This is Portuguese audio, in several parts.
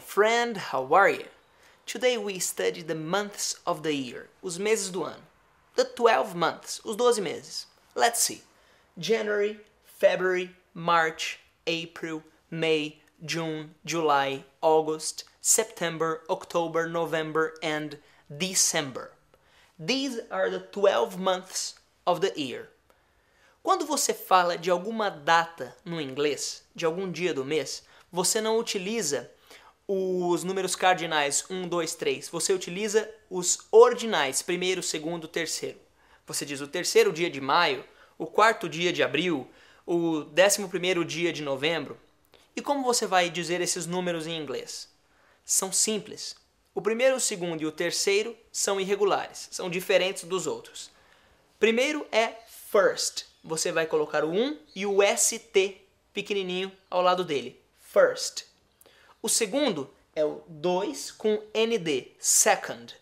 friend, how are you? Today we study the months of the year, os meses do ano. The 12 months, os 12 meses. Let's see. January, February, March, April, May, June, July, August, September, October, November, and December. These are the 12 months of the year. Quando você fala de alguma data no inglês, de algum dia do mês, você não utiliza os números cardinais 1, 2, 3. Você utiliza os ordinais, primeiro, segundo, terceiro. Você diz o terceiro dia de maio, o quarto dia de abril, o décimo primeiro dia de novembro. E como você vai dizer esses números em inglês? São simples. O primeiro, o segundo e o terceiro são irregulares, são diferentes dos outros. Primeiro é first. Você vai colocar o 1 e o ST pequenininho ao lado dele. First. O segundo é o 2 com ND, second.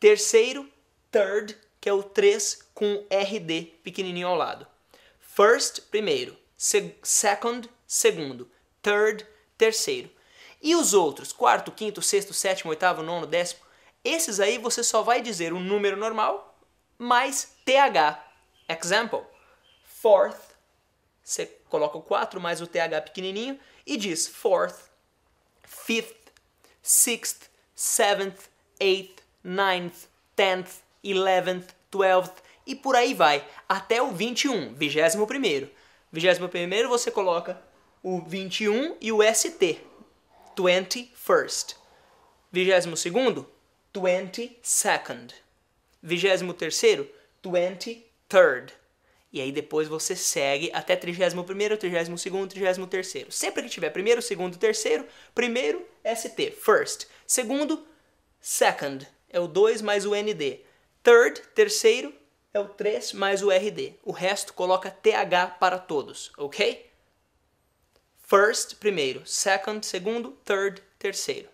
Terceiro, third, que é o 3 com RD pequenininho ao lado. First, primeiro. Se second, segundo. Third, terceiro. E os outros, quarto, quinto, sexto, sétimo, oitavo, nono, décimo, esses aí você só vai dizer o número normal mais TH. Example. Fourth, você coloca o 4 mais o TH pequenininho e diz fourth, fifth, sixth, seventh, eighth, ninth, tenth, eleventh, twelfth e por aí vai, até o 21, vigésimo primeiro. Vigésimo primeiro você coloca o 21 e o ST, 21st. Vigésimo segundo, 22nd. Vigésimo terceiro, 23rd. E aí depois você segue até 31 primeiro, 32 segundo, 33 terceiro. Sempre que tiver primeiro, segundo, terceiro, primeiro, ST, first. Segundo, second, é o 2 mais o ND. Third, terceiro, é o 3 mais o RD. O resto coloca TH para todos, ok? First, primeiro. Second, segundo. Third, terceiro.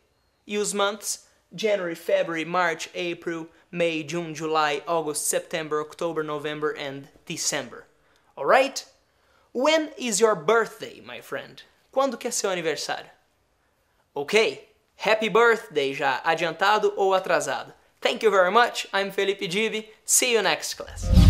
E os months? January, February, March, April, May, June, July, August, September, October, November, and December. Alright? When is your birthday, my friend? Quando que é seu aniversário? Ok? Happy birthday já, adiantado ou atrasado. Thank you very much. I'm Felipe Gibi. See you next class.